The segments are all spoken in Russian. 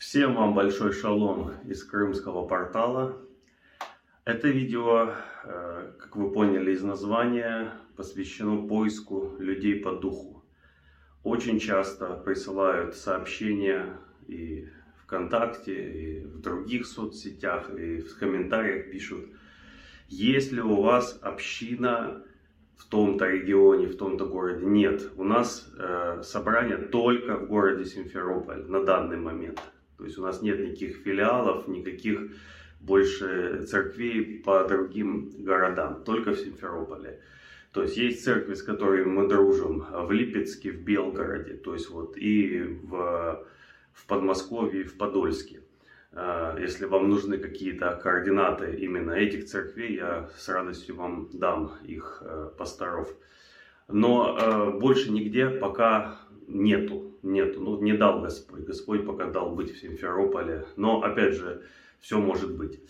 Всем вам большой шалом из крымского портала. Это видео, э, как вы поняли из названия, посвящено поиску людей по духу. Очень часто присылают сообщения и ВКонтакте, и в других соцсетях, и в комментариях пишут, есть ли у вас община в том-то регионе, в том-то городе. Нет, у нас э, собрание только в городе Симферополь на данный момент. То есть у нас нет никаких филиалов, никаких больше церквей по другим городам, только в Симферополе. То есть есть церкви, с которыми мы дружим в Липецке, в Белгороде, то есть вот и в, в Подмосковье, в Подольске. А, если вам нужны какие-то координаты именно этих церквей, я с радостью вам дам их э, пасторов. Но э, больше нигде пока нету, нету, ну не дал Господь, Господь пока дал быть в Симферополе, но опять же, все может быть.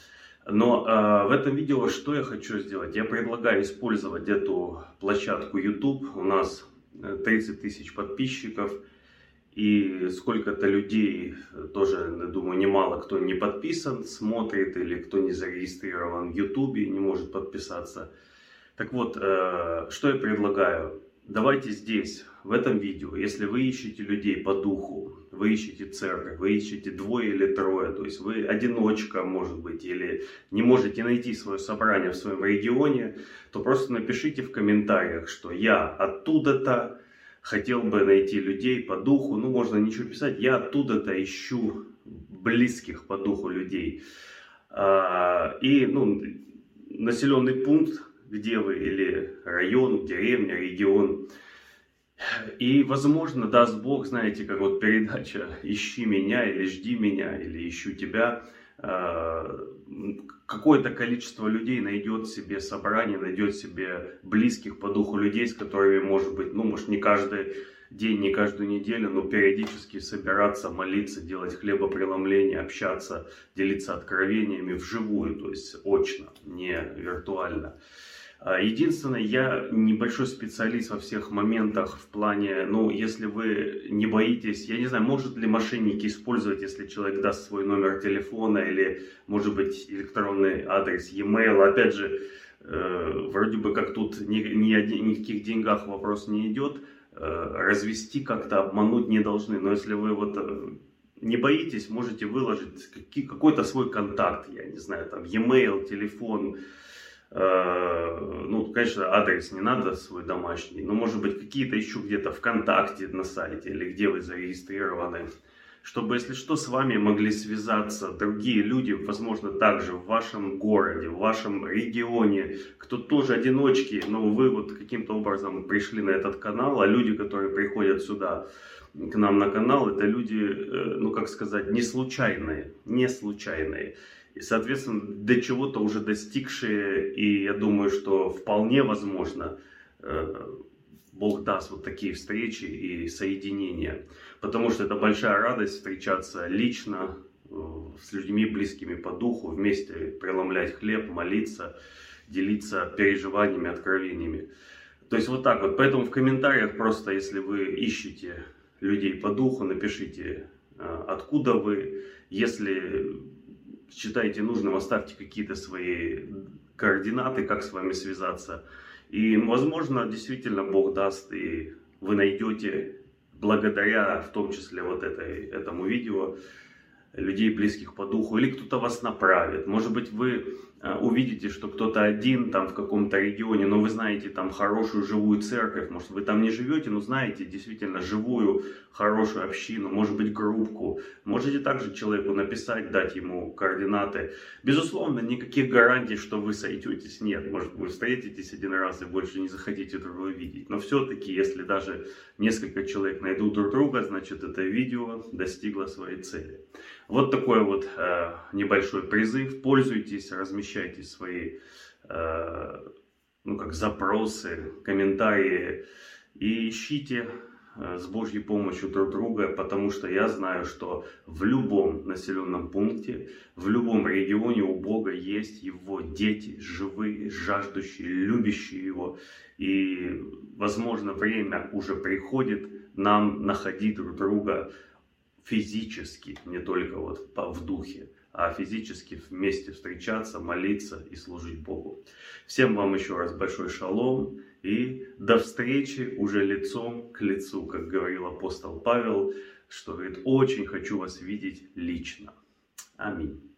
Но э, в этом видео что я хочу сделать? Я предлагаю использовать эту площадку YouTube, у нас 30 э, тысяч подписчиков, и сколько-то людей, тоже, я думаю, немало кто не подписан, смотрит, или кто не зарегистрирован в YouTube, не может подписаться. Так вот, э, что я предлагаю? Давайте здесь, в этом видео, если вы ищете людей по духу, вы ищете церковь, вы ищете двое или трое, то есть вы одиночка, может быть, или не можете найти свое собрание в своем регионе, то просто напишите в комментариях, что я оттуда-то хотел бы найти людей по духу, ну можно ничего писать, я оттуда-то ищу близких по духу людей. А, и ну, населенный пункт где вы, или район, деревня, регион. И, возможно, даст Бог, знаете, как вот передача «Ищи меня» или «Жди меня» или «Ищу тебя», а, какое-то количество людей найдет себе собрание, найдет себе близких по духу людей, с которыми, может быть, ну, может, не каждый день, не каждую неделю, но периодически собираться, молиться, делать хлебопреломление, общаться, делиться откровениями вживую, то есть очно, не виртуально. А, единственное, я небольшой специалист во всех моментах в плане, ну, если вы не боитесь, я не знаю, может ли мошенники использовать, если человек даст свой номер телефона или, может быть, электронный адрес e-mail. Опять же, э, вроде бы как тут ни, ни, ни каких деньгах вопрос не идет, э, развести как-то обмануть не должны. Но если вы вот э, не боитесь, можете выложить какой-то свой контакт, я не знаю, там e-mail, телефон, Э, ну, конечно, адрес не надо свой домашний, но, может быть, какие-то еще где-то ВКонтакте на сайте или где вы зарегистрированы, чтобы, если что, с вами могли связаться другие люди, возможно, также в вашем городе, в вашем регионе, кто тоже одиночки, но вы вот каким-то образом пришли на этот канал, а люди, которые приходят сюда, к нам на канал, это люди, э, ну, как сказать, не случайные, не случайные и, соответственно, до чего-то уже достигшие, и я думаю, что вполне возможно, э, Бог даст вот такие встречи и соединения, потому что это большая радость встречаться лично э, с людьми близкими по духу, вместе преломлять хлеб, молиться, делиться переживаниями, откровениями. То есть вот так вот. Поэтому в комментариях просто, если вы ищете людей по духу, напишите, э, откуда вы. Если считаете нужным, оставьте какие-то свои координаты, как с вами связаться. И, возможно, действительно Бог даст, и вы найдете, благодаря в том числе вот этой, этому видео, людей близких по духу, или кто-то вас направит. Может быть, вы увидите, что кто-то один там в каком-то регионе, но вы знаете там хорошую живую церковь, может вы там не живете, но знаете действительно живую хорошую общину, может быть группку, можете также человеку написать, дать ему координаты. Безусловно, никаких гарантий, что вы сойдетесь, нет, может вы встретитесь один раз и больше не захотите друг видеть, но все-таки, если даже несколько человек найдут друг друга, значит это видео достигло своей цели. Вот такой вот э, небольшой призыв, пользуйтесь, размещайте размещайте свои э, ну, как запросы, комментарии и ищите э, с Божьей помощью друг друга, потому что я знаю, что в любом населенном пункте, в любом регионе у Бога есть Его дети, живые, жаждущие, любящие Его. И, возможно, время уже приходит нам находить друг друга физически, не только вот в духе, а физически вместе встречаться, молиться и служить Богу. Всем вам еще раз большой шалом и до встречи уже лицом к лицу, как говорил апостол Павел, что говорит, очень хочу вас видеть лично. Аминь.